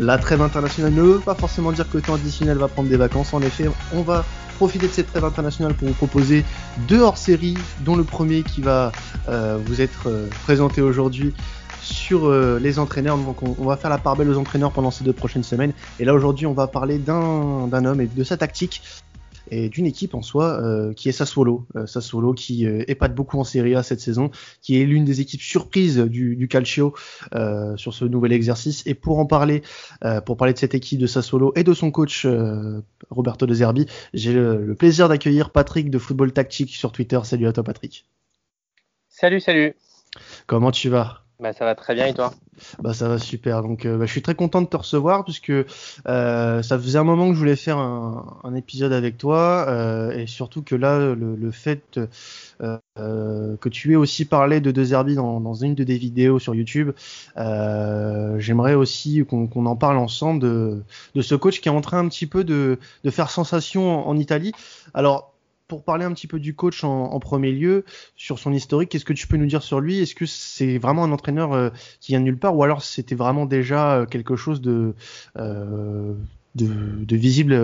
La trêve internationale ne veut pas forcément dire que le temps additionnel va prendre des vacances. En effet, on va profiter de cette trêve internationale pour vous proposer deux hors-séries, dont le premier qui va euh, vous être euh, présenté aujourd'hui sur euh, les entraîneurs. Donc on, va faire la part belle aux entraîneurs pendant ces deux prochaines semaines. Et là aujourd'hui, on va parler d'un homme et de sa tactique et d'une équipe en soi euh, qui est Sassuolo. Euh, Sassuolo qui euh, épate beaucoup en Serie A cette saison, qui est l'une des équipes surprises du, du Calcio sur ce nouvel exercice. Et pour en parler, pour parler de cette équipe de Sassuolo et de son coach Roberto De Zerbi, j'ai le, le, plaisir d'accueillir Patrick de Football Tactique sur Twitter. Salut à toi Patrick. Salut, salut. Comment tu vas? Bah, ça va très bien et toi? Bah ça va super. Donc euh, bah, je suis très content de te recevoir puisque euh, ça faisait un moment que je voulais faire un, un épisode avec toi euh, et surtout que là le, le fait euh, que tu aies aussi parlé de De Zerbi dans, dans, une de tes vidéos sur YouTube, euh, j'aimerais aussi qu'on qu en parle ensemble de, de, ce coach qui est en train un petit peu de, de faire sensation en, en Italie. Alors pour parler un petit peu du coach en, premier lieu, sur son historique, qu'est-ce que tu peux nous dire sur lui? Est-ce que c'est vraiment un entraîneur euh, qui vient de nulle part ou alors c'était vraiment déjà euh, quelque chose de, euh, visible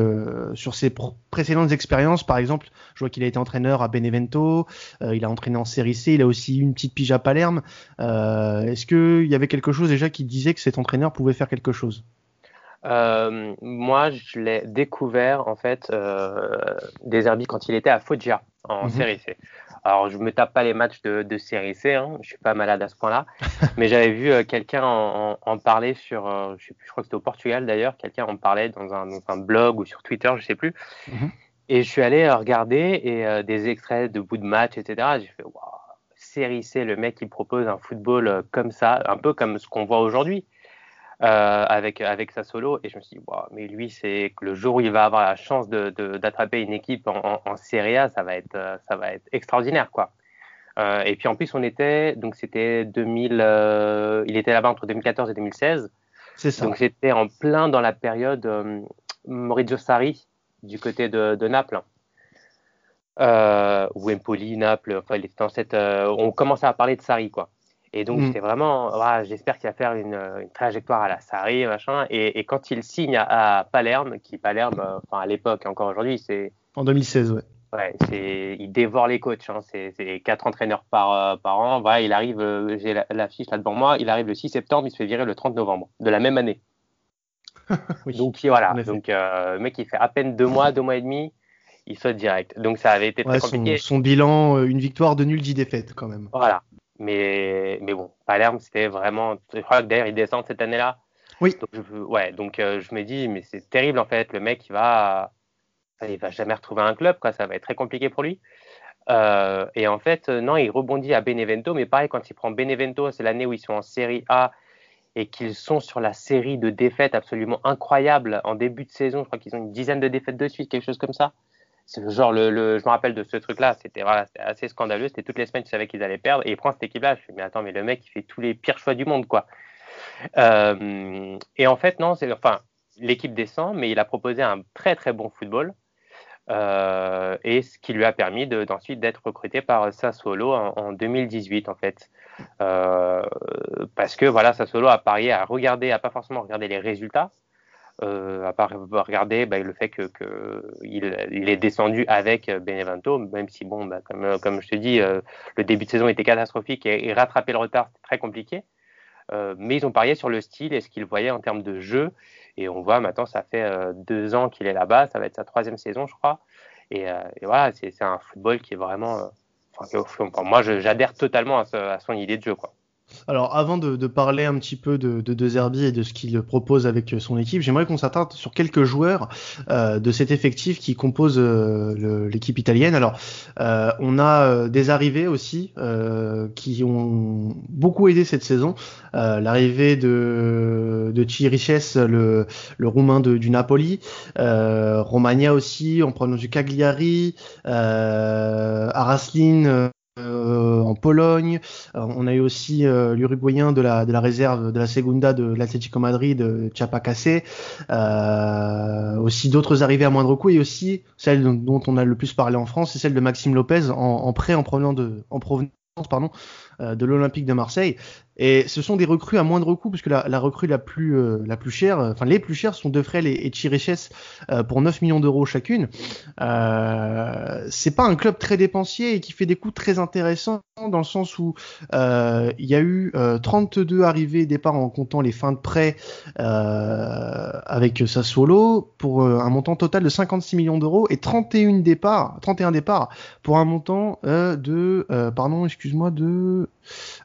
sur ses précédentes expériences? Par exemple, je vois qu'il a été entraîneur à Benevento, il a entraîné en Série C, il a aussi eu une petite pige à Palerme. Est-ce qu'il y avait quelque chose déjà qui disait que cet entraîneur pouvait faire quelque chose? Euh, moi, je l'ai découvert en fait euh, des Herbie quand il était à Foggia en mm -hmm. série C. Alors, je me tape pas les matchs de, de série C, hein, je suis pas malade à ce point-là, mais j'avais vu euh, quelqu'un en, en, en, parler sur, je sais plus, je crois que c'était au Portugal d'ailleurs, quelqu'un en parlait dans un, dans un, blog ou sur Twitter, je sais plus. Mm -hmm. Et je suis allé regarder et des extraits de bouts de match, etc. J'ai fait, waouh, série C, le mec il propose un football comme ça, un peu comme ce qu'on voit aujourd'hui avec, avec sa solo. Et je me suis dit, wow, mais lui, c'est que le jour où il va avoir la chance d'attraper de, de, une équipe en, en, en, Serie A, ça va être, euh, ça va être extraordinaire, quoi. Euh, et puis en plus, on était, donc c'était 2000, euh, il était là-bas entre 2014 et 2016. C'est ça. Donc j'étais en plein dans la période euh, Maurizio Sarri du côté de, de Naples. Euh, ou Empoli, Naples, enfin, il était dans cette, on commençait à parler de Sarri, quoi. Et donc, mmh. j'étais vraiment, ah, j'espère qu'il va faire une, une, trajectoire à la Sarri, machin. Et, et quand il signe à, à, Palerme, qui Palerme, euh, enfin à l'époque, encore aujourd'hui, c'est. En 2016, ouais. Ouais, c'est, il dévore les coachs. Hein. C'est, c'est quatre entraîneurs par, euh, par an. Voilà, il arrive, euh, j'ai la, la, fiche là devant moi, il arrive le 6 septembre, il se fait virer le 30 novembre de la même année. oui, donc voilà, donc le mec il fait à peine deux mois, deux mois et demi, il saute direct. Donc ça avait été très ouais, compliqué. Son, son, bilan, une victoire de nul, dix défaites quand même. Voilà, mais, mais bon, Palerme, c'était vraiment. Je crois que d'ailleurs, ils descendent cette année-là. Oui. Donc, je, ouais, donc euh, je me dis, mais c'est terrible en fait. Le mec, il va, il va jamais retrouver un club, quoi. Ça va être très compliqué pour lui. Euh, et en fait, non, il rebondit à Benevento, mais pareil, quand il prend Benevento, c'est l'année où ils sont en Série A et qu'ils sont sur la série de défaites absolument incroyable en début de saison. Je crois qu'ils ont une dizaine de défaites de suite, quelque chose comme ça genre le, je me rappelle de ce truc là c'était assez scandaleux c'était toutes les semaines tu savais qu'ils allaient perdre et il prend cette équipe là je me suis mais attends mais le mec il fait tous les pires choix du monde quoi. Euh, et en fait non c'est enfin l'équipe descend mais il a proposé un très très bon football euh, et ce qui lui a permis d'ensuite d'être recruté par Sassuolo en, en 2018 en fait. Euh, parce que voilà Sassuolo a parié à regarder à pas forcément regarder les résultats à part regarder bah, le fait que, que il, est descendu avec Benevento, même si bon, bah, comme, comme je te dis, euh, le début de saison était catastrophique et, rattraper le retard c'était très compliqué. Euh, mais ils ont parié sur le style et ce qu'ils voyaient en termes de jeu. Et on voit maintenant, ça fait euh, deux ans qu'il est là-bas, ça va être sa troisième saison, je crois. Et, euh, et voilà, c'est un football qui est vraiment. Enfin, moi, j'adhère totalement à, à son idée de jeu, quoi. Alors, avant de, de, parler un petit peu de, de, de Zerbi et de ce qu'il propose avec son équipe, j'aimerais qu'on s'attarde sur quelques joueurs euh, de cet effectif qui compose euh, l'équipe italienne. Alors, euh, on a euh, des arrivées aussi euh, qui ont beaucoup aidé cette saison. Euh, l'arrivée de, de Chiriches, le, le roumain du Napoli, Romagna aussi, en prenant du Cagliari, Araslin euh, en Pologne. Euh, on a eu aussi euh, l'Uruguayen de la, de la réserve de la Segunda de l'Atlético Madrid, de Chapacase. Euh, aussi d'autres arrivées à moindre coût et aussi celle dont on a le plus parlé en France, c'est celle de Maxime Lopez en, en prêt en provenance de, en provenance pardon, de l'Olympique de Marseille. Et ce sont des recrues à moindre coût, puisque la, recrue la plus, euh, la plus chère, euh, enfin les plus chères sont Defrel et, et Chiriches euh, pour 9 millions d'euros chacune. Euh, c'est pas un club très dépensier et qui fait des coûts très intéressants dans le sens où il y a eu 32 arrivées et départs en comptant les fins de prêt avec Sassuolo pour un montant total de 56 millions d'euros et 31 départs, 31 départs pour un montant de, pardon, excuse-moi, de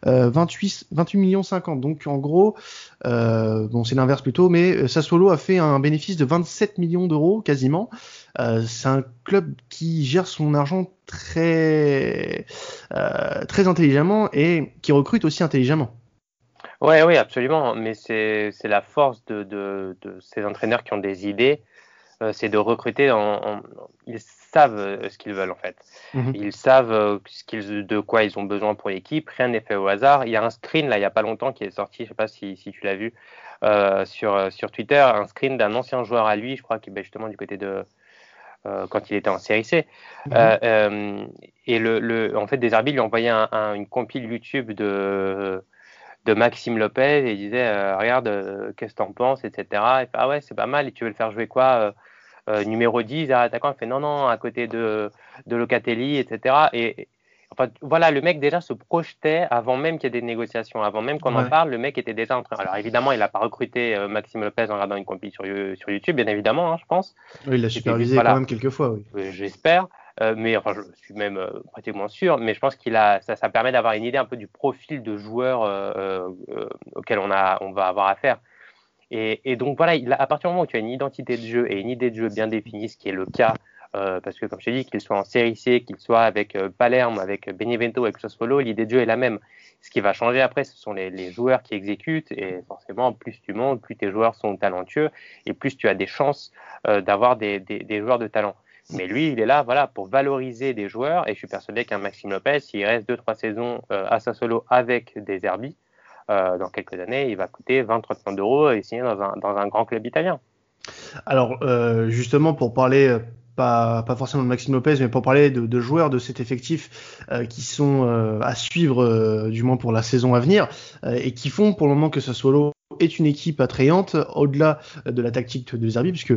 28, 28 millions 50. Donc en gros, euh, bon c'est l'inverse plutôt, mais euh, Sassuolo a fait un bénéfice de 27 millions d'euros quasiment. Euh, c'est un club qui gère son argent très euh, très intelligemment et qui recrute aussi intelligemment. Ouais, oui, absolument. Mais c'est la force de, ces entraîneurs qui ont des idées, euh, c'est de recruter en, savent euh, ce qu'ils veulent en fait. Mhm. Ils savent euh, ce qu'ils, de quoi ils ont besoin pour l'équipe. Rien n'est fait au hasard. Il y a un screen là, il y a pas longtemps qui est sorti. Je sais pas si, si tu l'as vu euh, sur sur Twitter, un screen d'un ancien joueur à lui, je crois, qui est justement du côté de euh, quand il était en série C. Mhm. Euh, et le, le, en fait, des arbitres lui envoyé un, un, une compile YouTube de de Maxime Lopez et il disait regarde qu'est-ce que t'en penses etc et ah ouais c'est pas mal et tu veux le faire jouer quoi euh, numéro 10, attaquant, il fait non, non, à côté de, de Locatelli, etc. Et, enfin, voilà, le mec déjà se projetait avant même qu'il y ait des négociations, avant même qu'on ouais. en parle, le mec était déjà en train. Alors évidemment, il n'a pas recruté euh, Maxime Lopez en regardant une compil sur, sur YouTube, bien évidemment, hein, je pense. Oui, il l'a supervisé voilà. quand même quelques fois, oui. J'espère. Euh, mais enfin, je suis même euh, pratiquement sûr. Mais je pense qu'il a, ça, ça permet d'avoir une idée un peu du profil de joueur euh, euh, auquel on a, on va avoir affaire. Et, donc voilà, il, à partir du moment où tu as une identité de jeu et une idée de jeu bien définie, ce qui est le cas, euh, parce que comme je t'ai dit, qu'il soit en série C, qu'il soit avec euh, Palerme, avec Benevento, avec Sassuolo, l'idée de jeu est la même. Ce qui va changer après, ce sont les, joueurs qui exécutent, et forcément, plus tu montes, plus tes joueurs sont talentueux, et plus tu as des chances euh, d'avoir des, joueurs de talent. Mais lui, il est là, voilà, pour valoriser des joueurs, et je suis persuadé qu'un Maxime Lopez, s'il reste deux trois saisons euh, à Sassuolo avec des Herbie, euh, dans quelques années, il va coûter 20-30 millions d'euros et signer dans un, grand club italien. Alors, euh, justement, pour parler, euh, pas, forcément de Maxime Lopez, mais pour parler de, joueurs de cet effectif qui sont à suivre, du moins pour la saison à venir, et qui font pour le moment que Sassuolo est une équipe attrayante, au-delà de la tactique de Zerbi, puisque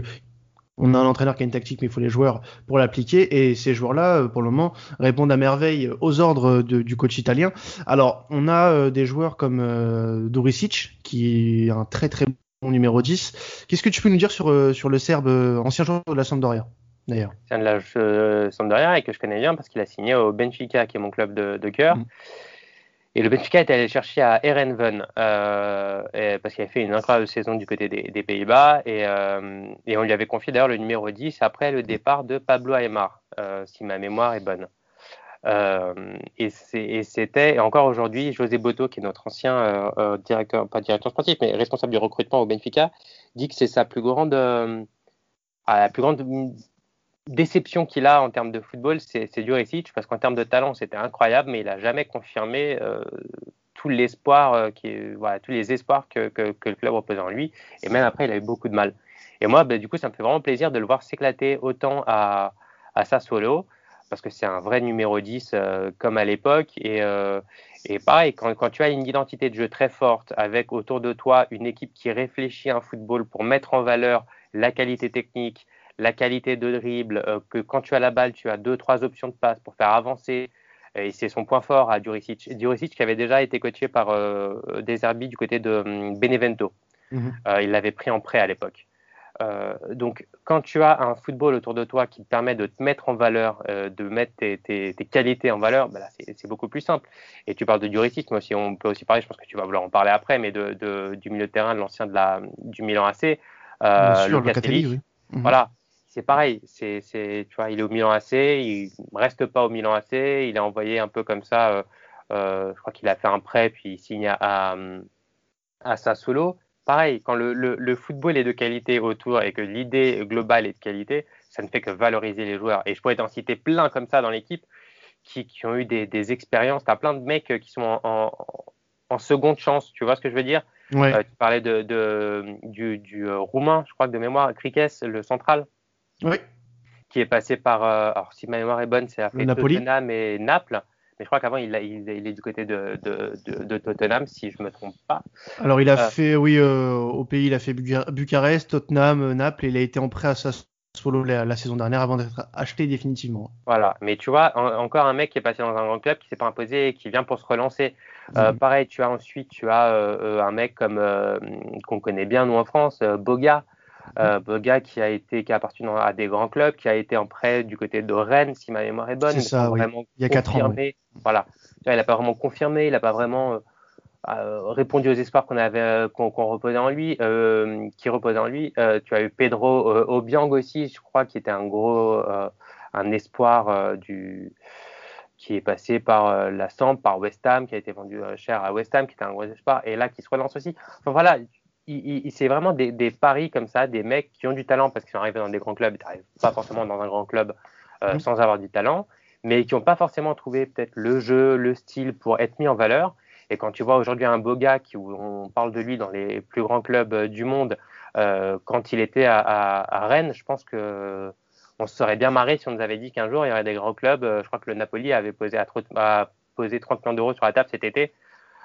on a un entraîneur qui a une tactique, mais il faut les joueurs pour l'appliquer. Et ces joueurs-là, pour le moment, répondent à merveille aux ordres de, du coach italien. Alors, on a euh, des joueurs comme euh, Dorisic, qui est un très très bon numéro 10. Qu'est-ce que tu peux nous dire sur, euh, sur le Serbe, ancien joueur de la Sampdoria d'ailleurs? C'est un de la euh, Sampdoria et que je connais bien parce qu'il a signé au Benfica, qui est mon club de, de cœur. Mmh. Et le Benfica est allé chercher à Erenven euh, parce qu'il avait fait une incroyable saison du côté des, Pays-Bas et, euh, et, on lui avait confié d'ailleurs le numéro 10 après le départ de Pablo Aymar, euh, si ma mémoire est bonne. Et c'était, encore aujourd'hui, José Boto, qui est notre ancien directeur, pas directeur sportif, mais responsable du recrutement au Benfica, dit que c'est sa plus grande, la plus grande déception qu'il a en termes de football, c'est Juricic, parce qu'en termes de talent, c'était incroyable, mais il n'a jamais confirmé euh, tout l'espoir, euh, qui, voilà, tous les espoirs que, le club reposait en lui. Et même après, il a eu beaucoup de mal. Et moi, bah, du coup, ça me fait vraiment plaisir de le voir s'éclater autant à, à Sassuolo, parce que c'est un vrai numéro 10 euh, comme à l'époque. Et, et pareil, quand, quand tu as une identité de jeu très forte, avec autour de toi une équipe qui réfléchit à un football pour mettre en valeur la qualité technique, la qualité de dribble, euh, que quand tu as la balle, tu as deux, trois options de passe pour faire avancer. Et c'est son point fort à Duricic. Duricic qui avait déjà été coaché par euh, des arbitres du côté de um, Benevento. -hmm. euh, il l'avait pris en prêt à l'époque. Euh, donc, quand tu as un football autour de toi qui te permet de te mettre en valeur, euh, de mettre tes, tes, tes, qualités en valeur, bah c'est beaucoup plus simple. Et tu parles de Duricic, mais aussi on peut aussi parler, je pense que tu vas vouloir en parler après, mais de, de du milieu de terrain de l'ancien de la du Milan AC, euh, sûr, Locatelli, oui. Mm -hmm. Voilà, c'est pareil. C'est, c'est, tu vois, il est au Milan AC, il reste pas au Milan AC, il est envoyé un peu comme ça. Euh, euh, je crois qu'il a fait un prêt, puis il signe à, à, à Sassuolo. Pareil, quand le, le, le, football est de qualité autour et que l'idée globale est de qualité, ça ne fait que valoriser les joueurs. Et je pourrais t'en citer plein comme ça dans l'équipe qui, qui ont eu des, des expériences. Tu as plein de mecs qui sont en, en, en, seconde chance, tu vois ce que je veux dire? Ouais. euh, Tu parlais de, de du, du euh, roumain, je crois que de mémoire, Krikes, le central. Oui. Qui est passé par, euh, alors si ma mémoire est bonne, c'est après Tottenham et Naples. mais je crois qu'avant, il, il, est du côté de, de, Tottenham, si je me trompe pas. Alors, il a fait, oui, au pays, il a fait Bucarest, Tottenham, Naples, et il a été en prêt à Sassuolo la, la saison dernière avant d'être acheté définitivement. Voilà, mais tu vois, encore un mec qui est passé dans un grand club, qui s'est pas imposé et qui vient pour se relancer. Mhm. pareil, tu as ensuite, tu as un mec comme qu'on connaît bien nous en France, Boga, euh, Boga qui a été qui a appartenu à des grands clubs, qui a été en prêt du côté de Rennes, si ma mémoire est bonne. Ça, il y a 4 ans. Voilà. Il n'a pas vraiment confirmé, il n'a pas vraiment euh, euh, répondu aux espoirs qu'on avait, euh, qu'on reposait en lui, qui reposait en lui. tu as eu Pedro Obiang aussi, je crois, qui était un gros, un espoir du qui est passé par la Samp, par West Ham, qui a été vendu cher à West Ham, qui était un gros espoir, et là qui se relance aussi. Enfin voilà, c'est vraiment des, paris comme ça, des mecs qui ont du talent parce qu'ils sont arrivés dans des grands clubs, ils n'arrivent pas forcément dans un grand club euh, mm. sans avoir du talent, mais qui n'ont pas forcément trouvé peut-être le jeu, le style pour être mis en valeur. Et quand tu vois aujourd'hui un beau gars, qui, où on parle de lui dans les plus grands clubs euh, du monde, euh, quand il était à, Rennes, je pense que on se serait bien marré si on nous avait dit qu'un jour il y aurait des grands clubs. je crois que le Napoli avait posé, à, à posé 30 millions d'euros sur la table cet été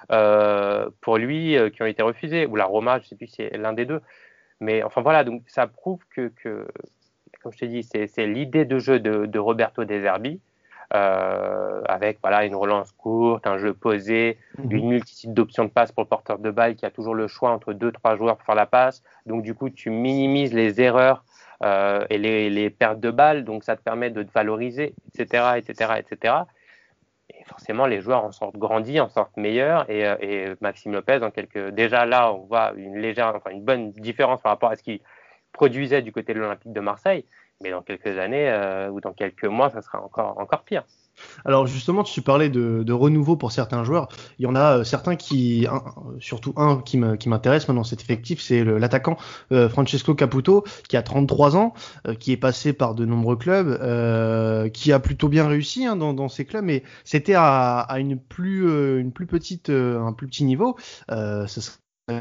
pour lui euh, qui ont été refusés, ou la Roma, je ne sais plus si c'est l'un des deux. Mais enfin voilà, donc ça prouve que, que comme je te dis, c'est l'idée de jeu de, de Roberto De Zerbi, euh, avec voilà une relance courte, un jeu posé, mhm. une multitude d'options de passe pour le porteur de balle qui a toujours le choix entre deux trois joueurs pour faire la passe. Donc du coup, tu minimises les erreurs euh, et les, les, pertes de balles, donc ça te permet de te valoriser, etc., etc., etc forcément, les joueurs en sortent grandis, en sortent meilleurs. Et, euh, et, Maxime Lopez, en quelques, déjà là, on voit une légère, enfin une bonne différence par rapport à ce qu'il produisait du côté de l'Olympique de Marseille. Mais dans quelques années euh, ou dans quelques mois, ça sera encore, encore pire. Alors justement, tu parlais de, renouveau pour certains joueurs. Il y en a euh, certains qui, surtout un qui m'intéresse maintenant cet effectif, c'est l'attaquant euh, Francesco Caputo, qui a 33 ans, euh, qui est passé par de nombreux clubs, qui a plutôt bien réussi hein, dans, dans, ces clubs, mais c'était à, une plus une plus petite un plus petit niveau. Euh,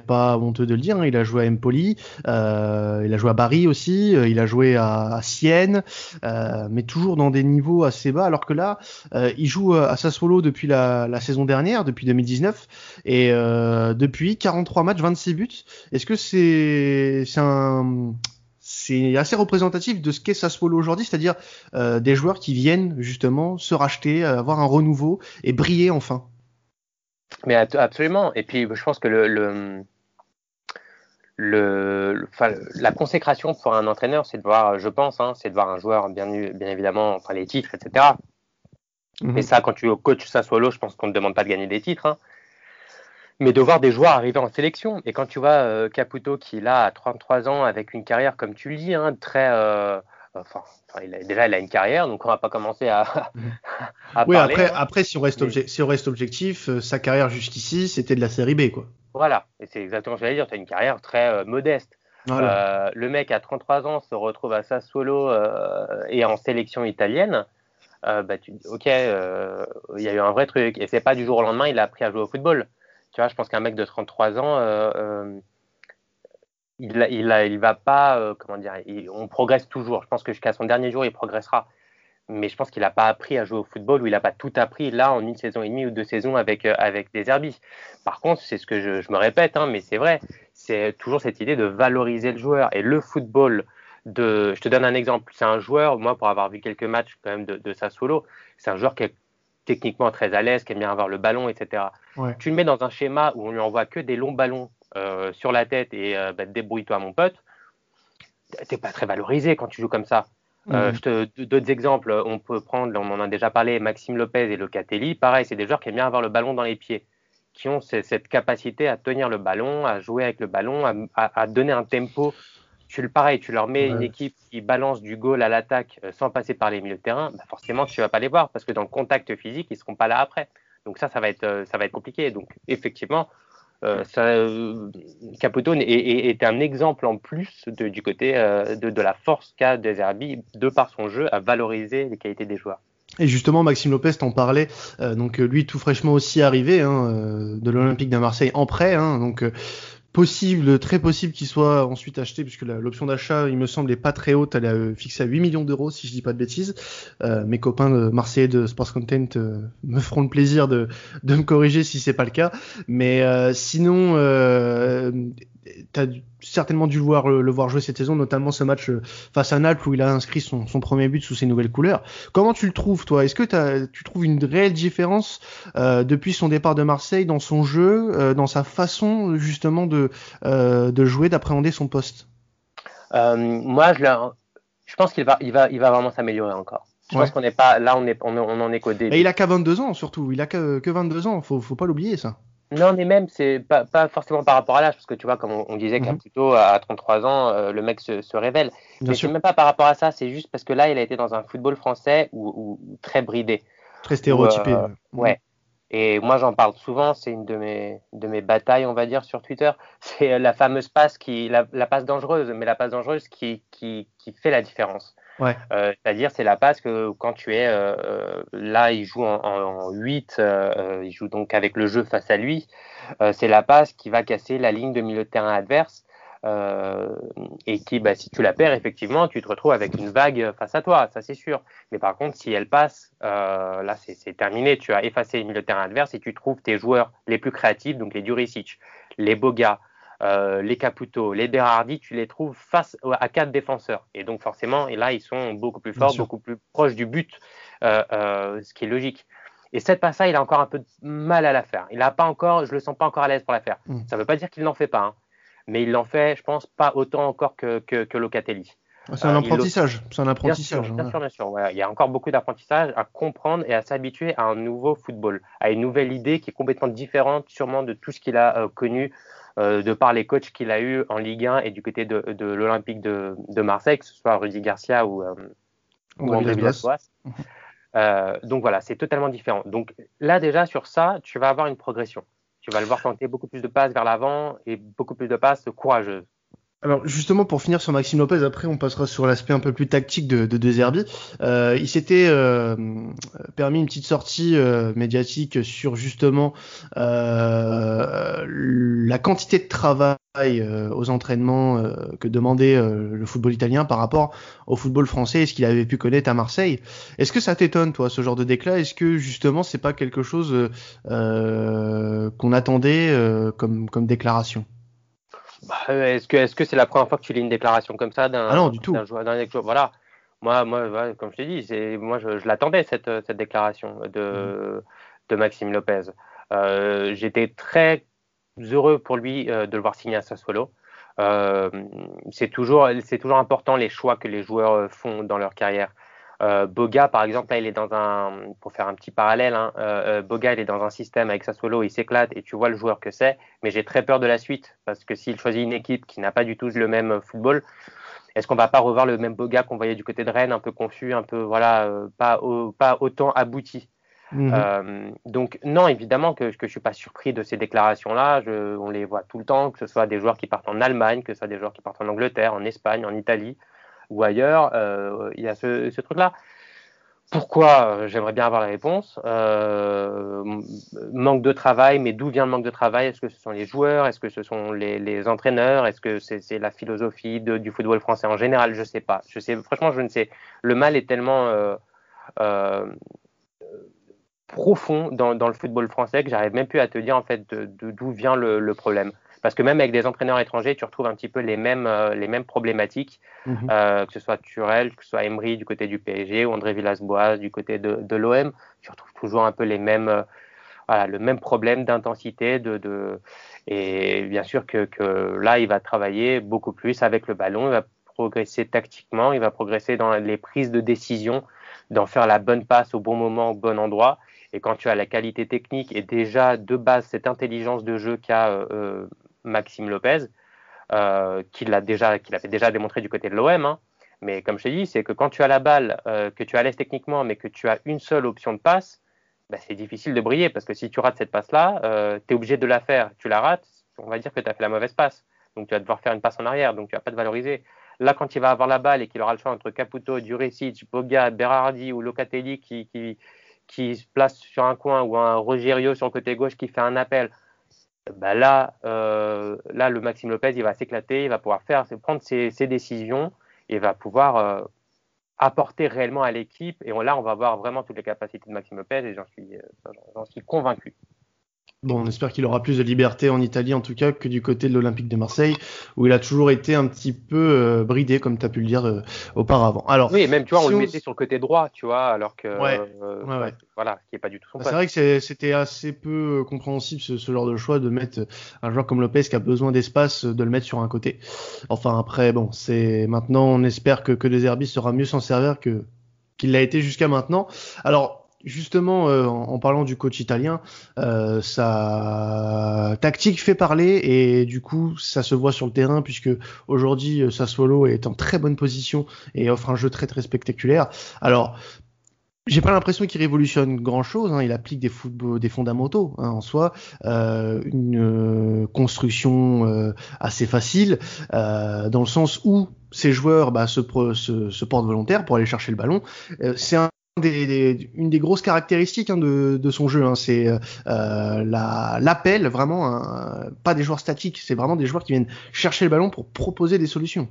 pas honteux de le dire, hein. il a joué à Empoli, euh, il a joué à Bari aussi, euh, il a joué à, Sienne, euh, mais toujours dans des niveaux assez bas, alors que là, il joue à Sassuolo depuis la, saison dernière, depuis 2019, et depuis 43 matchs, 26 buts. Est-ce que c'est assez représentatif de ce qu'est Sassuolo aujourd'hui, c'est-à-dire des joueurs qui viennent justement se racheter, avoir un renouveau et briller enfin? Mais absolument. Et puis, je pense que le, le, le la consécration pour un entraîneur, c'est de voir, je pense, hein, c'est de voir un joueur, bien, bien évidemment, enfin, les titres, etc. Mhm. Et ça, quand tu coach Sassuolo, je pense qu'on ne te demande pas de gagner des titres. Hein. Mais de voir des joueurs arriver en sélection. Et quand tu vois euh, Caputo qui est là à 33 ans avec une carrière, comme tu le dis, hein, très. Euh, enfin, déjà, il a une carrière, donc on va pas commencer à, oui, Après, après, si on reste, si on reste objectif, euh, sa carrière jusqu'ici, c'était de la série B, quoi. Voilà, et c'est exactement ce que j'allais dire. Tu as une carrière très euh, modeste. Euh, le mec à 33 ans se retrouve à Sassuolo et en sélection italienne. bah, tu dis, ok, il y a eu un vrai truc. Et c'est pas du jour au lendemain, il a appris à jouer au football. Tu vois, je pense qu'un mec de 33 ans, il, il, il va pas, euh, comment dire, on progresse toujours. Je pense que jusqu'à son dernier jour, il progressera. Mais je pense qu'il n'a pas appris à jouer au football ou il n'a pas tout appris là en une saison et demie ou deux saisons avec, euh, avec des herbies. Par contre, c'est ce que je, je me répète, hein, mais c'est vrai, c'est toujours cette idée de valoriser le joueur. Et le football, de, je te donne un exemple. C'est un joueur, moi, pour avoir vu quelques matchs quand même de, de sa solo, c'est un joueur qui est techniquement très à l'aise, qui aime bien avoir le ballon, etc. Tu le mets dans un schéma où on lui envoie que des longs ballons euh, sur la tête et euh, bah, débrouille-toi mon pote, t'es pas très valorisé quand tu joues comme ça. Euh, mhm. D'autres exemples, on peut prendre, on en a déjà parlé, Maxime Lopez et Locatelli. Pareil, c'est des joueurs qui aiment bien avoir le ballon dans les pieds, qui ont cette capacité à tenir le ballon, à jouer avec le ballon, à, donner un tempo. Tu le pareil, tu leur mets une équipe qui balance du goal à l'attaque sans passer par les milieux de terrain, bah forcément tu vas pas les voir parce que dans le contact physique, ils seront pas là après. Donc ça, ça va être, ça va être compliqué. Donc effectivement, ça, euh, Caputo est, un exemple en plus du côté euh, de, la force qu'a Deserbi de par son jeu à valoriser les qualités des joueurs. Et justement, Maxime Lopez t'en parlait, donc lui tout fraîchement aussi arrivé hein, de l'Olympique de Marseille en prêt, hein, donc possible, très possible qu'il soit ensuite acheté, puisque l'option d'achat, il me semble, est pas très haute. Elle est euh, fixée à 8 millions d'euros, si je dis pas de bêtises. Euh, mes copains de Marseille de Sports Content euh, me feront le plaisir de, de me corriger si c'est pas le cas. Mais sinon, tu as certainement dû le voir, le, voir jouer cette saison, notamment ce match euh, face à Naples où il a inscrit son, premier but sous ses nouvelles couleurs. Comment tu le trouves, toi? Est-ce que tu trouves une réelle différence euh, depuis son départ de Marseille dans son jeu, euh, dans sa façon justement de, de jouer, d'appréhender son poste? Moi, je, je pense qu'il va, il va, il va vraiment s'améliorer encore. Je pense qu'on n'est pas là, on, est, on, en est qu'au début. Et il a qu'à 22 ans surtout. Il a que, que 22 ans. Faut, faut pas l'oublier ça. Non, mais même, c'est pas, pas forcément par rapport à l'âge, parce que tu vois, comme on, disait qu'à mhm. plutôt à 33 ans, euh, le mec se, se révèle. mais c'est même pas par rapport à ça, c'est juste parce que là, il a été dans un football français où, très bridé. Très stéréotypé. Euh, ouais. Et moi, j'en parle souvent, c'est une de mes, de mes batailles, on va dire, sur Twitter. C'est la fameuse passe, qui, la, la, passe dangereuse, mais la passe dangereuse qui, qui, qui fait la différence. Ouais. Euh, c'est-à-dire, c'est la passe que quand tu es euh, euh là, il joue en, en 8, euh, euh, il joue donc avec le jeu face à lui. c'est la passe qui va casser la ligne de milieu de terrain adverse. et qui, bah, si tu la perds, effectivement, tu te retrouves avec une vague face à toi, ça c'est sûr. Mais par contre, si elle passe, là c'est terminé, tu as effacé le milieu de terrain adverse et tu trouves tes joueurs les plus créatifs, donc les Duricic, les Boga, euh, les Caputo, les Berardi, tu les trouves face à quatre défenseurs. Et donc forcément, et là, ils sont beaucoup plus forts, beaucoup plus proches du but, euh, euh, ce qui est logique. Et cette passe-là, il a encore un peu de mal à la faire. Il a pas encore, je le sens pas encore à l'aise pour la faire. Mm. Ça ne veut pas dire qu'il n'en fait pas, hein. mais il l'en fait, je pense, pas autant encore que, que, que Locatelli. Ah, c'est un apprentissage. C'est un apprentissage. Bien sûr, bien sûr. Il y a encore beaucoup d'apprentissage à comprendre et à s'habituer à un nouveau football, à une nouvelle idée qui est complètement différente, sûrement de tout ce qu'il a connu euh, de par les coachs qu'il a eu en Ligue 1 et du côté de, l'Olympique de, Marseille, que ce soit Rudy Garcia ou, euh, André Villas-Boas. Euh, donc voilà, c'est totalement différent. Donc là déjà sur ça, tu vas avoir une progression. Tu vas le voir tenter beaucoup plus de passes vers l'avant et beaucoup plus de passes courageuses. Alors justement pour finir sur Maxime Lopez, après on passera sur l'aspect un peu plus tactique de, de, de Zerbi. Euh, il s'était euh, permis une petite sortie euh, médiatique sur justement euh, la quantité de travail aux entraînements que demandait le football italien par rapport au football français et ce qu'il avait pu connaître à Marseille. Est-ce que ça t'étonne toi ce genre de déclat? Est-ce que justement c'est pas quelque chose qu'on attendait comme, comme déclaration? Bah, est-ce que est-ce que c'est la première fois que tu lis une déclaration comme ça d'un ah du tout. joueur, Voilà. Moi, moi, comme je t'ai dit, c'est moi je, l'attendais cette cette déclaration de de Maxime Lopez. Euh, J'étais très heureux pour lui euh, de le voir signer à Sassuolo. Euh, c'est toujours c'est toujours important les choix que les joueurs euh, font dans leur carrière. Euh, Boga, par exemple, là, il est dans un, pour faire un petit parallèle, hein, euh, euh, Boga, il est dans un système avec Sassuolo, il s'éclate et tu vois le joueur que c'est, mais j'ai très peur de la suite parce que s'il choisit une équipe qui n'a pas du tout le même football, est-ce qu'on va pas revoir le même Boga qu'on voyait du côté de Rennes, un peu confus, un peu voilà, pas, pas autant abouti. Mhm. donc non, évidemment que, que je suis pas surpris de ces déclarations-là. On les voit tout le temps, que ce soit des joueurs qui partent en Allemagne, que ce soit des joueurs qui partent en Angleterre, en Espagne, en Italie ou ailleurs, euh, il y a ce, truc-là. Pourquoi euh, J'aimerais bien avoir la réponse. Euh, manque de travail, mais d'où vient le manque de travail? Est-ce que ce sont les joueurs? Est-ce que ce sont les, entraîneurs? Est-ce que c'est la philosophie du football français en général? Je sais pas. Je sais, franchement, je ne sais. Le mal est tellement profond dans, le football français que j'arrive même plus à te dire en fait d'où vient le problème. Parce que même avec des entraîneurs étrangers, tu retrouves un petit peu les mêmes, euh, les mêmes problématiques, mhm. euh, que ce soit Turel, que ce soit Emery du côté du PSG ou André Villas-Boas du côté de, de l'OM. Tu retrouves toujours un peu les mêmes, euh, voilà, le même problème d'intensité. De, de, et bien sûr que, que là, il va travailler beaucoup plus avec le ballon, il va progresser tactiquement, il va progresser dans les prises de décision, d'en faire la bonne passe au bon moment, au bon endroit. Et quand tu as la qualité technique et déjà de base cette intelligence de jeu qu'a euh, Maxime Lopez, euh, qu'il a déjà, avait déjà démontré du côté de l'OM. Hein. Mais comme je t'ai dit, c'est que quand tu as la balle, euh, que tu as l'aise techniquement, mais que tu as une seule option de passe, bah, c'est difficile de briller parce que si tu rates cette passe-là, euh, tu es obligé de la faire. Tu la rates, on va dire que tu as fait la mauvaise passe. Donc tu vas devoir faire une passe en arrière, donc tu vas pas te valoriser. Là, quand il va avoir la balle et qu'il aura le choix entre Caputo, Duricic, Boga, Berardi ou Locatelli qui, qui, qui se place sur un coin ou un Rogerio sur le côté gauche qui fait un appel, bah là, euh, là, le Maxime Lopez, il va s'éclater, il va pouvoir faire, prendre ses, décisions, et va pouvoir euh, apporter réellement à l'équipe. Et là, on va voir vraiment toutes les capacités de Maxime Lopez, et j'en suis, euh, j'en suis convaincu. Bon, on espère qu'il aura plus de liberté en Italie en tout cas que du côté de l'Olympique de Marseille, où il a toujours été un petit peu euh, bridé, comme tu as pu le dire euh, auparavant. Alors, oui, même tu vois, on le mettait sur le côté droit, tu vois, alors que euh, voilà, ce qui est pas du tout son bah, C'est vrai que c'était assez peu compréhensible ce, genre de choix de mettre un joueur comme Lopez qui a besoin d'espace, de le mettre sur un côté. Enfin après, bon, c'est maintenant on espère que que Deserbi sera mieux s'en servir que qu'il l'a été jusqu'à maintenant. Alors justement, euh, en, parlant du coach italien, euh, sa tactique fait parler et du coup, ça se voit sur le terrain puisque aujourd'hui, euh, Sassuolo est en très bonne position et offre un jeu très très spectaculaire. Alors, j'ai pas l'impression qu'il révolutionne grand chose. Hein. Il applique des, fondamentaux hein, en soi, une construction assez facile, dans le sens où ces joueurs bah, se, se, se, portent volontaires pour aller chercher le ballon. c'est un une des grosses caractéristiques hein, de, son jeu. Hein, c'est euh, l'appel, vraiment, hein, pas des joueurs statiques, c'est vraiment des joueurs qui viennent chercher le ballon pour proposer des solutions.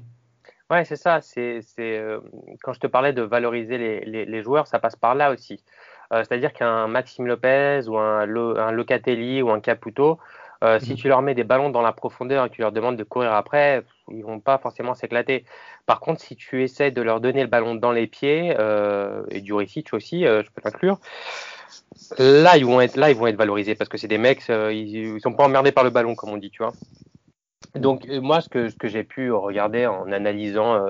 Ouais, c'est ça. C'est euh, quand je te parlais de valoriser les, joueurs, ça passe par là aussi. Euh, c'est-à-dire qu'un Maxime Lopez ou un, un, Locatelli ou un Caputo, si mhm. tu leur mets des ballons dans la profondeur et que tu leur demandes de courir après, ils vont pas forcément s'éclater. Par contre, si tu essaies de leur donner le ballon dans les pieds, euh, et du Ricic aussi, euh, je peux t'inclure, là ils vont être là ils être valorisés parce que c'est des mecs, euh, ils, sont pas emmerdés par le ballon comme on dit, tu vois. Donc moi, ce que, ce que j'ai pu regarder en analysant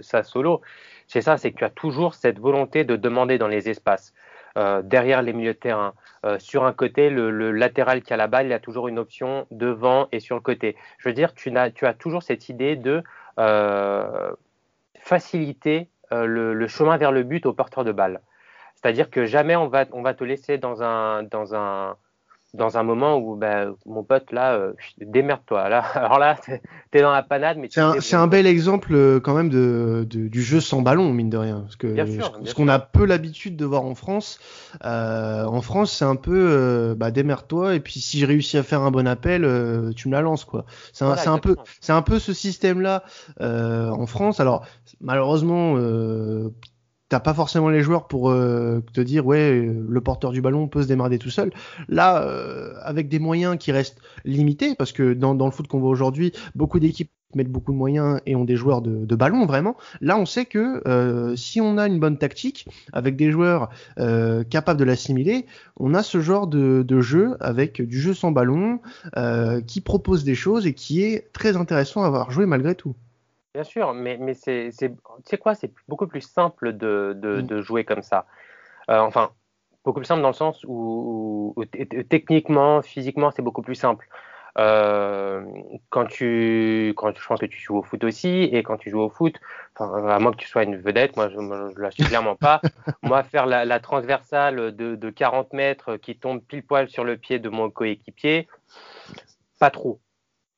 ça solo, c'est ça, c'est que tu as toujours cette volonté de demander dans les espaces. derrière les milieux de terrain, sur un côté, le, latéral qui a la balle, il a toujours une option devant et sur le côté. Je veux dire, tu as, toujours cette idée de euh, faciliter euh, le, chemin vers le but au porteur de balle. C'est-à-dire que jamais on va, te laisser dans un, dans un moment où ben, mon pote là euh, démerde-toi. Là alors là t'es dans la panade mais c'est un, un, bel exemple euh, quand même de, de, du jeu sans ballon mine de rien. Parce que ce qu'on a peu l'habitude de voir en France. Euh, en France c'est un peu euh, bah, démerde-toi et puis si je réussis à faire un bon appel euh, tu me la lances quoi. C'est un, un peu c'est un peu ce système là en France. Alors malheureusement t'as pas forcément les joueurs pour euh, te dire ouais le porteur du ballon peut se démarrer tout seul. Là, euh, avec des moyens qui restent limités, parce que dans, le foot qu'on voit aujourd'hui, beaucoup d'équipes mettent beaucoup de moyens et ont des joueurs de, ballon vraiment. Là, on sait que euh, si on a une bonne tactique avec des joueurs capables de l'assimiler, on a ce genre de, de, jeu avec du jeu sans ballon qui propose des choses et qui est très intéressant à avoir joué malgré tout. Bien sûr, mais, mais c'est, tu sais quoi, c'est beaucoup plus simple de, de, mm. de jouer comme ça. Euh, enfin, beaucoup plus simple dans le sens où, techniquement, physiquement, c'est beaucoup plus simple. Euh, quand tu, quand je pense que tu joues au foot aussi, et quand tu joues au foot, à moins que tu sois une vedette, moi je, ne la suis clairement pas. moi, faire la, la transversale de, de 40 mètres qui tombe pile poil sur le pied de mon coéquipier, pas trop.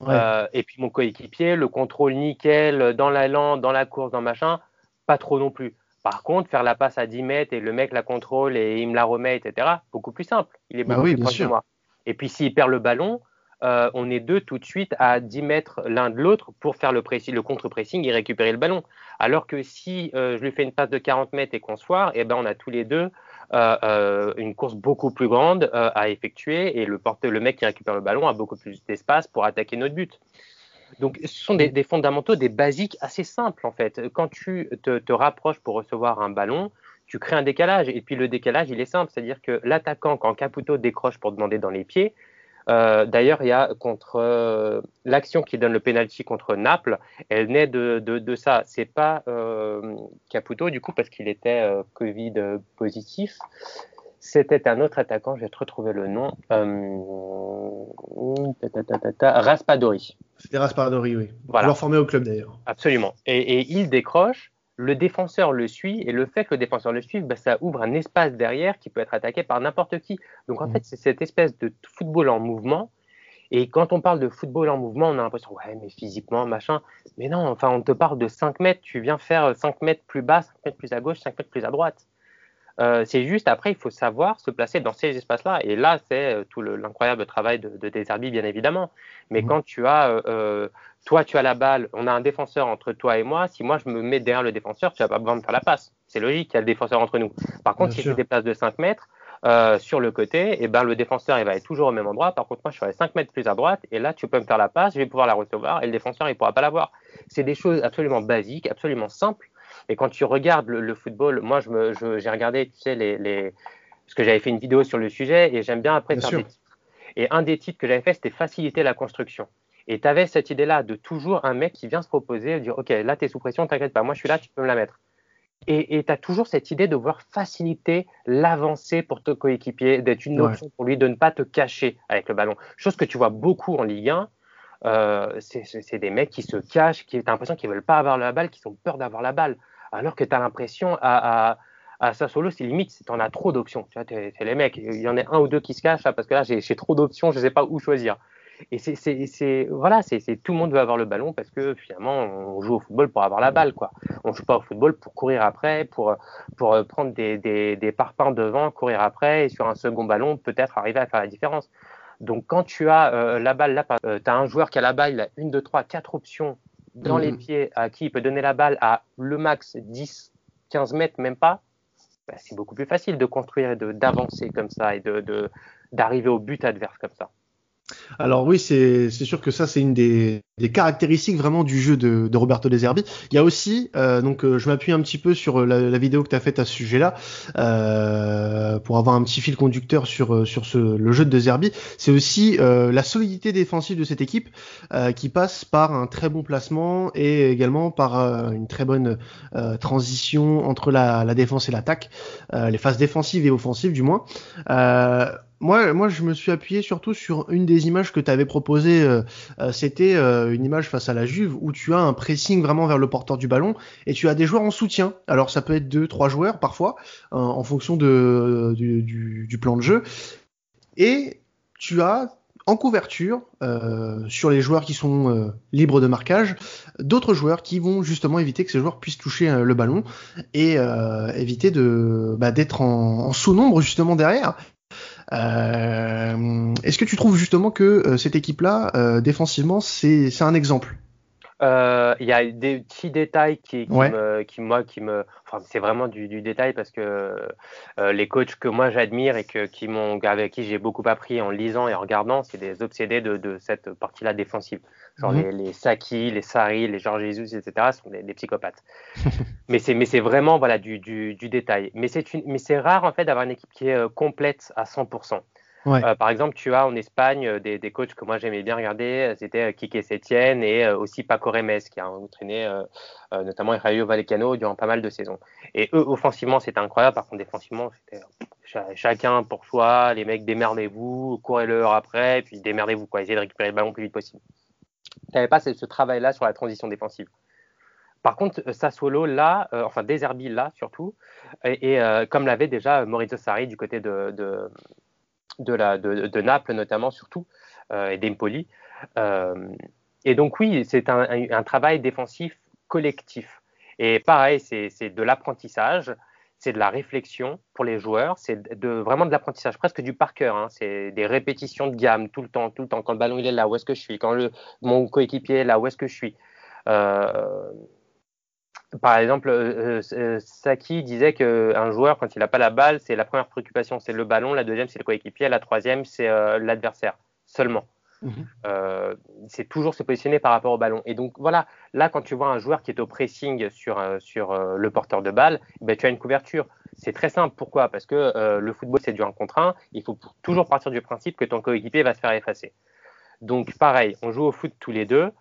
Euh, et puis mon coéquipier, le contrôle nickel dans la lente, dans la course, dans machin, pas trop non plus. Par contre, faire la passe à 10 mètres et le mec la contrôle et il me la remet, etc., beaucoup plus simple. Il est bah beaucoup plus proche de moi. Et puis s'il perd le ballon, euh, on est deux tout de suite à 10 mètres l'un de l'autre pour faire le, le contre-pressing et récupérer le ballon. Alors que si euh, je lui fais une passe de 40 mètres et qu'on se foire, eh ben on a tous les deux euh, euh, une course beaucoup plus grande euh, à effectuer et le mec qui récupère le ballon a beaucoup plus d'espace pour attaquer notre but. Donc, ce sont des, fondamentaux, des basiques assez simples en fait. Quand tu te, te, rapproches pour recevoir un ballon, tu crées un décalage. Et puis le décalage, il est simple, c'est-à-dire que l'attaquant, quand Caputo décroche pour demander dans les pieds, euh, d'ailleurs, il y a contre euh, l'action qui donne le penalty contre Naples, elle naît de, de, de ça. C'est pas euh, Caputo du coup parce qu'il était Covid positif. C'était un autre attaquant, je vais te retrouver le nom. Raspadori. C'était Raspadori, oui. Voilà. Alors formé au club d'ailleurs. Absolument. Et, et il décroche le défenseur le suit et le fait que le défenseur le suive, bah, ça ouvre un espace derrière qui peut être attaqué par n'importe qui. Donc en mmh. fait, c'est cette espèce de football en mouvement. Et quand on parle de football en mouvement, on a l'impression, ouais, mais physiquement, machin. Mais non, enfin, on te parle de 5 mètres, tu viens faire 5 mètres plus bas, 5 mètres plus à gauche, 5 mètres plus à droite. Euh, c'est juste après, il faut savoir se placer dans ces espaces-là. Et là, c'est euh, tout l'incroyable travail de, de Deserbi, bien évidemment. Mais mmh. quand tu as, euh, toi, tu as la balle, on a un défenseur entre toi et moi. Si moi, je me mets derrière le défenseur, tu n'as pas besoin de faire la passe. C'est logique, il y a le défenseur entre nous. Par contre, si tu déplaces de 5 mètres, sur le côté, et eh ben, le défenseur il va être toujours au même endroit. Par contre, moi je serai 5 mètres plus à droite et là tu peux me faire la passe, je vais pouvoir la recevoir et le défenseur il pourra pas la voir. C'est des choses absolument basiques, absolument simples et quand tu regardes le, football, moi, j'ai je regardé, tu sais, les, les, parce que j'avais fait une vidéo sur le sujet et j'aime bien après faire des titres. Et un des titres que j'avais fait, c'était faciliter la construction. Et tu avais cette idée-là de toujours un mec qui vient se proposer, dire, OK, là, tu es sous pression, t'inquiète pas, moi, je suis là, tu peux me la mettre. Et tu as toujours cette idée de vouloir faciliter l'avancée pour ton coéquipier, d'être une option pour lui, de ne pas te cacher avec le ballon. Chose que tu vois beaucoup en Ligue 1. Euh, c'est des mecs qui se cachent, qui as l'impression qu'ils veulent pas avoir la balle, qui ont peur d'avoir la balle alors que tu as l'impression à, à, à c'est limite, tu en as trop d'options. Tu vois, c'est les mecs, il y en a un ou deux qui se cachent parce que là, j'ai trop d'options, je ne sais pas où choisir. Et c'est voilà, c'est tout le monde veut avoir le ballon parce que finalement, on joue au football pour avoir la balle, quoi. On joue pas au football pour courir après, pour pour prendre des, des, des parpaings devant, courir après et sur un second ballon peut-être arriver à faire la différence. Donc quand tu as euh, la balle là, euh, tu as un joueur qui a la balle, il a une, deux, trois, quatre options dans les mm. pieds à qui il peut donner la balle à le max 10, 15 mètres, même pas, bah, c'est beaucoup plus facile de construire et d'avancer comme ça et de d'arriver au but adverse comme ça. Alors oui, c'est sûr que ça c'est une des, des, caractéristiques vraiment du jeu de, de Roberto De Zerbi. Il y a aussi, euh, donc euh, je m'appuie un petit peu sur la, la vidéo que tu as faite à ce sujet-là euh, pour avoir un petit fil conducteur sur euh, sur ce, le jeu de De Zerbi. C'est aussi euh, la solidité défensive de cette équipe qui passe par un très bon placement et également par une très bonne transition entre la, la défense et l'attaque, les phases défensives et offensives du moins moi, moi, je me suis appuyé surtout sur une des images que tu avais proposées. Euh, euh, c'était euh, une image face à la Juve où tu as un pressing vraiment vers le porteur du ballon et tu as des joueurs en soutien. Alors, ça peut être deux, trois joueurs parfois, en fonction de, du, du, plan de jeu. Et tu as en couverture, sur les joueurs qui sont libres de marquage, d'autres joueurs qui vont justement éviter que ces joueurs puissent toucher le ballon et éviter de bah, d'être en, en sous-nombre justement derrière euh, est-ce que tu trouves justement que euh, cette équipe-là, euh, défensivement, c'est un exemple? Il y a des petits détails qui, me, qui moi, qui me, enfin, c'est vraiment du, du, détail parce que les coachs que moi j'admire et que, qui m'ont, avec qui j'ai beaucoup appris en lisant et en regardant, c'est des obsédés de, de cette partie-là défensive. Genre mhm. les, les, Saki, les Sari, les Georges Jesus, etc. sont des, des psychopathes. mais c'est mais c'est vraiment voilà du, du, du détail. Mais c'est mais c'est rare en fait d'avoir une équipe qui est euh, complète à 100%. Euh, par exemple, tu as en Espagne euh, des, des coachs que moi j'aimais bien regarder, c'était Kike Setien et aussi Paco Remes qui a entraîné notamment Rayo Vallecano durant pas mal de saisons. Et eux, offensivement, c'était incroyable. Par contre, défensivement, c'était chacun pour soi. Les mecs, démerdez-vous, courez-leur après, puis démerdez-vous, quoi. Essayez de récupérer le ballon le plus vite possible tu n'avais pas ce, travail-là sur la transition défensive. Par contre, euh, Sassuolo, là, euh, enfin Deserbi, là, surtout, et, euh, comme l'avait déjà Maurizio Sarri du côté de, de, Naples, notamment, surtout, et d'Empoli. et donc, oui, c'est un, un, travail défensif collectif. Et pareil, c'est de l'apprentissage c'est de la réflexion pour les joueurs, c'est de, vraiment de l'apprentissage, presque du par cœur. Hein. C'est des répétitions de gamme tout le temps, tout le temps. Quand le ballon il est là, où est-ce que je suis? Quand le, mon coéquipier est là, où est-ce que je suis? Euh, Par exemple, euh, euh, Saki disait qu'un joueur, quand il n'a pas la balle, c'est la première préoccupation, c'est le ballon, la deuxième, c'est le coéquipier, la troisième, c'est l'adversaire seulement. Mhm. Euh, c'est toujours se positionner par rapport au ballon. Et donc voilà, là quand tu vois un joueur qui est au pressing sur, euh, sur euh, le porteur de balle, ben, tu as une couverture. C'est très simple. Pourquoi? Parce que le football c'est du 1 contre 1. Il faut toujours partir du principe que ton coéquipier va se faire effacer. Donc pareil, on joue au foot tous les deux.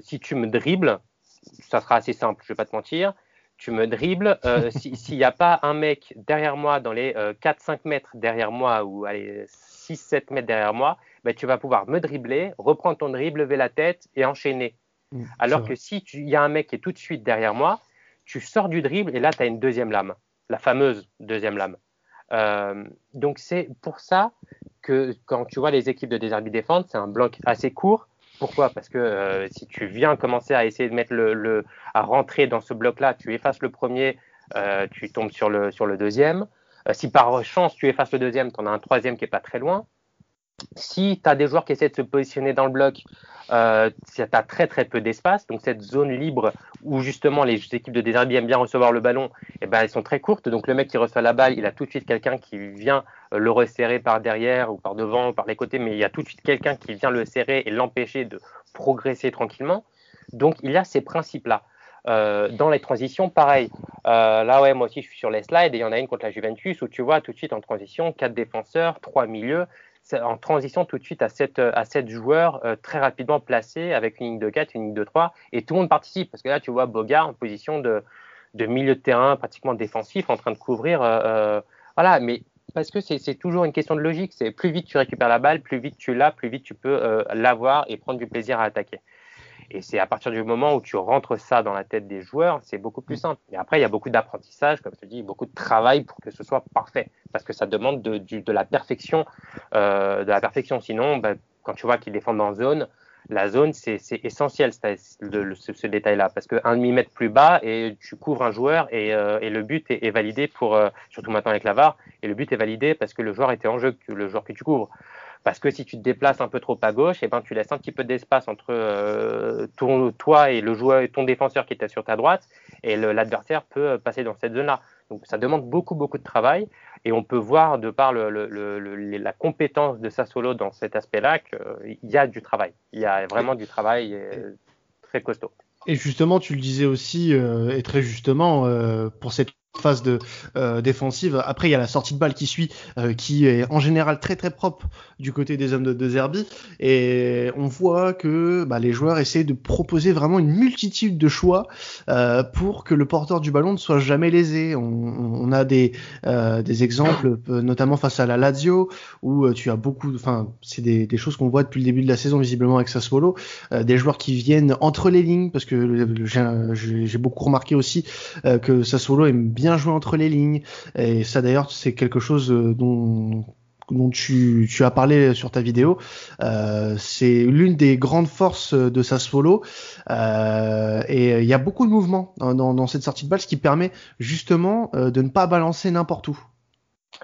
si tu me dribbles, ça sera assez simple, je vais pas te mentir. Tu me dribbles. S'il n'y a pas un mec derrière moi, dans les 4-5 mètres derrière moi, ou allez, 6-7 mètres derrière moi, ben, tu vas pouvoir me dribbler, reprendre ton dribble, lever la tête et enchaîner. Mmh, Alors que si il y a un mec qui est tout de suite derrière moi, tu sors du dribble et là, tu as une deuxième lame, la fameuse deuxième lame. Euh, donc c'est pour ça que quand tu vois les équipes de désarbi défendre, c'est un bloc assez court. Pourquoi? Parce que euh, si tu viens commencer à essayer de mettre le, à rentrer dans ce bloc-là, tu effaces le premier, tu tombes sur le, sur le deuxième. si par chance tu effaces le deuxième, tu en as un troisième qui est pas très loin. Si tu as des joueurs qui essaient de se positionner dans le bloc, euh, tu as très très peu d'espace. Donc cette zone libre où justement les équipes de désherbi aiment bien recevoir le ballon, eh ben, elles sont très courtes. Donc le mec qui reçoit la balle, il a tout de suite quelqu'un qui vient euh, le resserrer par derrière ou par devant ou par les côtés, mais il y a tout de suite quelqu'un qui vient le serrer et l'empêcher de progresser tranquillement. Donc il y a ces principes-là. Euh, dans les transitions, pareil. Euh, là, ouais, moi aussi, je suis sur les slides et il y en a une contre la Juventus où tu vois tout de suite en transition, quatre défenseurs, trois milieux en transition tout de suite à 7, à joueurs euh, très rapidement placés avec une ligne de 4, une ligne de 3, et tout le monde participe. Parce que là, tu vois Bogart en position de, milieu de terrain pratiquement défensif, en train de couvrir. Euh, euh, voilà, mais parce que c'est toujours une question de logique. C'est plus vite tu récupères la balle, plus vite tu l'as, plus vite tu peux l'avoir et prendre du plaisir à attaquer. Et c'est à partir du moment où tu rentres ça dans la tête des joueurs, c'est beaucoup plus mm. simple. Mais après, il y a beaucoup d'apprentissage, comme je te dis, beaucoup de travail pour que ce soit parfait, parce que ça demande de, de la perfection, euh, de la perfection. Sinon, bah, quand tu vois qu'ils défendent en zone, la zone, c'est essentiel ce, ce, détail-là, parce qu'un demi-mètre plus bas, et tu couvres un joueur, et, euh, et le but est, est validé pour, euh, surtout maintenant avec la VAR, et le but est validé parce que le joueur était en jeu, le joueur que tu couvres. Parce que si tu te déplaces un peu trop à gauche, et eh ben, tu laisses un petit peu d'espace entre euh, toi et le joueur, ton défenseur qui était sur ta droite, et l'adversaire peut passer dans cette zone-là. Donc ça demande beaucoup, beaucoup de travail. Et on peut voir, de par la compétence de Sassolo dans cet aspect-là, qu'il y a du travail. Il y a vraiment du travail euh, très costaud. Et justement, tu le disais aussi, euh, et très justement, pour cette phase de euh, défensive. Après, il y a la sortie de balle qui suit, euh, qui est en général très très propre du côté des hommes de, de Zerbi. Et on voit que bah, les joueurs essaient de proposer vraiment une multitude de choix euh, pour que le porteur du ballon ne soit jamais lésé. On, on a des, des exemples, notamment face à la Lazio, où tu as beaucoup, enfin, c'est des, des, choses qu'on voit depuis le début de la saison visiblement avec Sassuolo, des joueurs qui viennent entre les lignes, parce que j'ai beaucoup remarqué aussi que Sassuolo aime bien jouer entre les lignes. Et ça d'ailleurs, c'est quelque chose euh, dont tu, as parlé sur ta vidéo, euh, c'est l'une des grandes forces de Sassuolo euh, et il y a beaucoup de mouvements dans, cette sortie de balle, ce qui permet justement euh, de ne pas balancer n'importe où.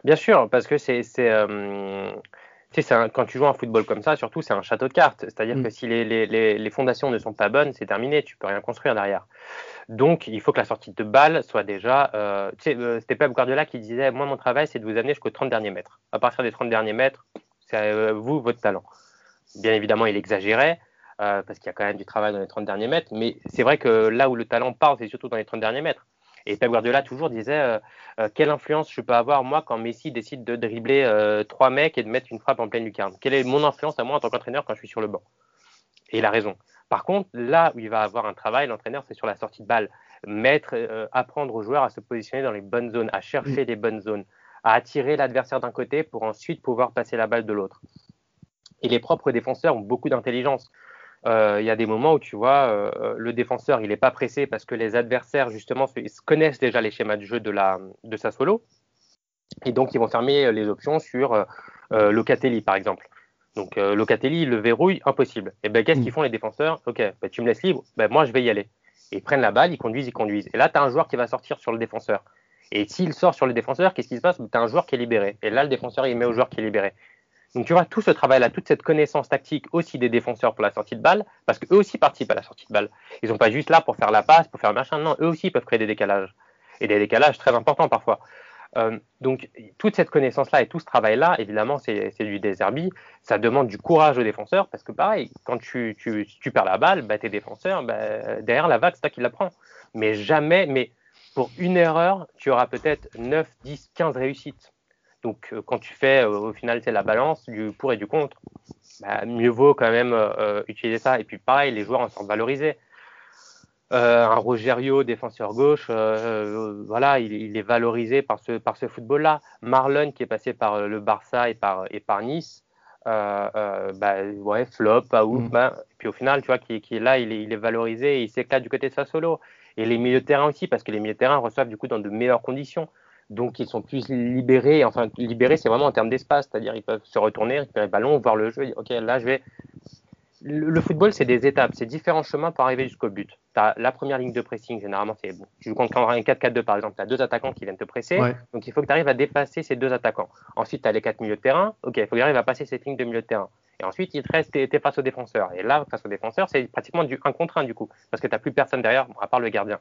Bien sûr, parce que c'est quand tu joues un football comme ça, surtout c'est un château de cartes, c'est-à-dire mm. que si les, les, les, fondations ne sont pas bonnes, c'est terminé, tu peux rien construire derrière. Donc, il faut que la sortie de balle soit déjà. Euh, tu sais, euh, c'était Pep Guardiola qui disait Moi, mon travail, c'est de vous amener jusqu'aux 30 derniers mètres. À partir des 30 derniers mètres, c'est euh, vous, votre talent. Bien évidemment, il exagérait, parce qu'il y a quand même du travail dans les 30 derniers mètres, mais c'est vrai que là où le talent part, c'est surtout dans les 30 derniers mètres. Et Pep Guardiola toujours disait quelle influence je peux avoir moi quand Messi décide de dribbler trois mecs et de mettre une frappe en pleine lucarne? Quelle est mon influence à moi en tant qu'entraîneur quand je suis sur le banc? Et il a raison. Par contre, là où il va avoir un travail, l'entraîneur, c'est sur la sortie de balle. Mettre, euh, apprendre aux joueurs à se positionner dans les bonnes zones, à chercher les bonnes zones, à attirer l'adversaire d'un côté pour ensuite pouvoir passer la balle de l'autre. Et les propres défenseurs ont beaucoup d'intelligence. Euh, il y a des moments où tu vois, euh, le défenseur, il n'est pas pressé parce que les adversaires, justement, connaissent déjà les schémas de jeu de, la, de sa solo. Et donc, ils vont fermer les options sur Locatelli, par exemple. Donc euh, Locatelli, le verrouille, impossible. Et ben qu'est-ce mm. qu'ils font les défenseurs? Ok, ben, tu me laisses libre, ben moi je vais y aller. Et ils prennent la balle, ils conduisent, ils conduisent. Et là, tu as un joueur qui va sortir sur le défenseur. Et s'il sort sur le défenseur, qu'est-ce qui se passe? Tu as un joueur qui est libéré. Et là, le défenseur, il met au joueur qui est libéré. Donc tu vois, tout ce travail-là, toute cette connaissance tactique aussi des défenseurs pour la sortie de balle, parce qu'eux aussi participent à la sortie de balle. Ils sont pas juste là pour faire la passe, pour faire le machin. Non, eux aussi peuvent créer des décalages. Et des décalages très importants parfois. Euh, donc, toute cette connaissance-là et tout ce travail-là, évidemment, c'est du désherbi. Ça demande du courage aux défenseurs parce que, pareil, quand tu, tu, tu perds la balle, bah, tes défenseurs, bah, derrière la vague, c'est toi qui la prends. Mais jamais, mais pour une erreur, tu auras peut-être 9, 10, 15 réussites. Donc, euh, quand tu fais euh, au final, c'est la balance du pour et du contre, bah, mieux vaut quand même utiliser ça. Et puis, pareil, les joueurs en sont valorisés. Euh, un Rogerio, défenseur gauche, euh, euh, voilà, il, est valorisé par ce, par ce football-là. Marlon, qui est passé par le Barça et par, et par Nice, bah, ouais, flop, pas ouf. Mm. Bah, puis au final, tu vois, qui, qui est là, il est, il est valorisé et il s'éclate du côté de sa solo. Et les milieux de terrain aussi, parce que les milieux de terrain reçoivent du coup dans de meilleures conditions. Donc ils sont plus libérés. Enfin, libérés, c'est vraiment en termes d'espace, c'est-à-dire ils peuvent se retourner, récupérer le ballon, voir le jeu. ok, là, je vais. le football, c'est des étapes, c'est différents chemins pour arriver jusqu'au but. tu as la première ligne de pressing, généralement, c'est bon. Tu joues contre un 4-4-2, par exemple, tu as deux attaquants qui viennent te presser. Donc, il faut que tu arrives à dépasser ces deux attaquants. Ensuite, tu as les quatre milieux de terrain. Ok, il faut que tu arrives à passer cette ligne de milieu de terrain. Et ensuite, il te reste, tes face aux défenseurs. Et là, face aux défenseurs, c'est pratiquement du 1 contre 1 du coup, parce que tu n'as plus personne derrière, à part le gardien.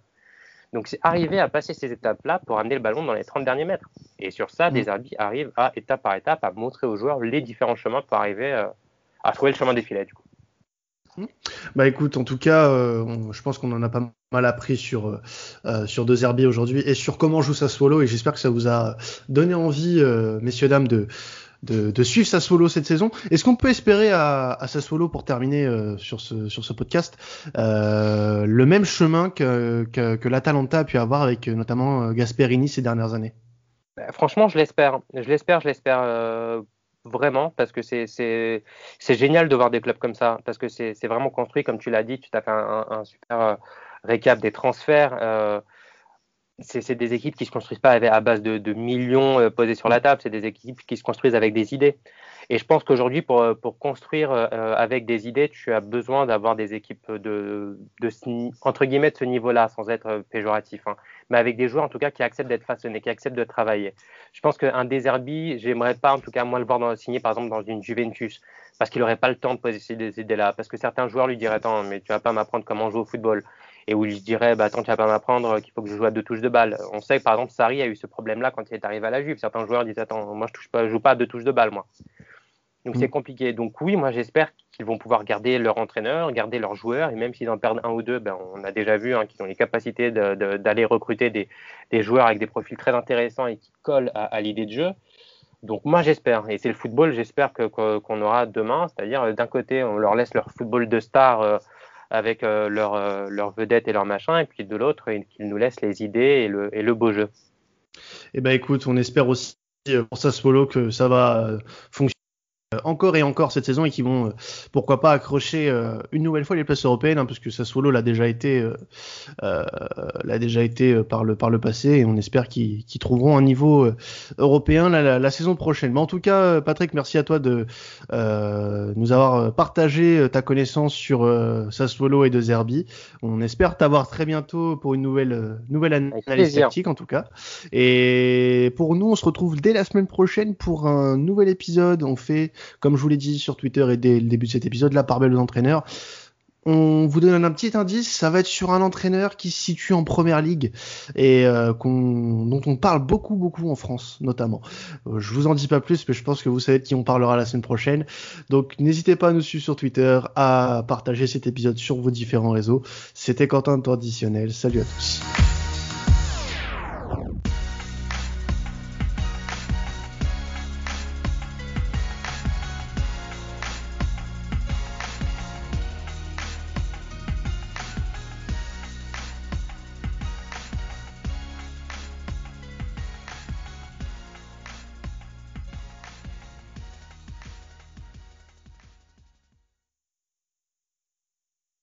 Donc, c'est arriver à passer ces étapes-là pour amener le ballon dans les 30 derniers mètres. Et sur ça, des mm. arbitres arrivent à, étape par étape, à montrer aux joueurs les différents chemins pour arriver euh, à trouver le chemin des filets, du coup. Mm. Bah écoute, en tout cas, euh, je pense qu'on en a pas mal appris sur euh, sur deux herbiers aujourd'hui et sur comment joue Sassuolo et j'espère que ça vous a donné envie, messieurs dames, de de, de suivre Sassuolo cette saison. Est-ce qu'on peut espérer à, à Sassuolo pour terminer euh, sur ce sur ce podcast euh, le même chemin que que, l'Atalanta a pu avoir avec euh, notamment Gasperini ces dernières années? Bah, Franchement, je l'espère. Je l'espère, je l'espère vraiment parce que c'est génial de voir des clubs comme ça parce que c'est vraiment construit comme tu l'as dit. Tu t'as fait un, super récap des transferts c'est des équipes qui se construisent pas à base de, millions euh, posés sur la table, c'est des équipes qui se construisent avec des idées. Et je pense qu'aujourd'hui, pour, euh, construire euh, avec des idées, tu as besoin d'avoir des équipes de, entre guillemets ce niveau-là, sans être péjoratif, hein. mais avec des joueurs en tout cas qui acceptent d'être façonnés, qui acceptent de travailler. Je pense qu'un Deserbi, j'aimerais pas en tout cas moi le voir dans, signer par exemple dans une Juventus, parce qu'il n'aurait pas le temps de poser ces idées-là, parce que certains joueurs lui diraient attends, mais tu vas pas m'apprendre comment jouer au football et où il se dirait bah attends tu vas pas m'apprendre qu'il faut que je joue à deux touches de balle. On sait que par exemple Sarri a eu ce problème-là quand il est arrivé à la Juve. Certains joueurs disent attends moi je touche pas, je joue pas à deux touches de balle moi. Donc c'est mm. compliqué. Donc oui, moi j'espère qu'ils vont pouvoir garder leur entraîneur, garder leurs joueurs, et même s'ils en perdent un ou deux, ben, on a déjà vu hein, qu'ils ont les capacités d'aller recruter des, des, joueurs avec des profils très intéressants et qui collent à, l'idée de jeu. Donc moi j'espère, et c'est le football, j'espère qu'on aura demain, c'est-à-dire d'un côté on leur laisse leur football de star euh, avec euh, leurs euh, vedettes et leurs machins, et puis de l'autre, qu'ils nous laissent les idées et le, beau jeu. Eh ben écoute, on espère aussi euh, pour Sassuolo que ça va fonctionner encore et encore cette saison et qui vont euh, pourquoi pas accrocher euh, une nouvelle fois les places européennes hein, parce que Sassuolo l'a déjà été l'a déjà été par le par le passé et on espère qu'ils trouveront un niveau européen la, saison prochaine. Mais en tout cas, Patrick, merci à toi de nous avoir partagé ta connaissance sur Sassuolo et de Zerbi. On espère t'avoir très bientôt pour une nouvelle nouvelle analyse tactique en tout cas. Et pour nous, on se retrouve dès la semaine prochaine pour un nouvel épisode. On fait comme je vous l'ai dit sur Twitter et dès le début de cet épisode, la part belle aux entraîneurs. On vous donne un petit indice, ça va être sur un entraîneur qui se situe en première ligue et euh, dont on parle beaucoup beaucoup en France notamment. Euh, je vous en dis pas plus, mais je pense que vous savez de qui on parlera la semaine prochaine. Donc n'hésitez pas à nous suivre sur Twitter, à partager cet épisode sur vos différents réseaux. C'était Quentin de Traditionnel. Salut à tous.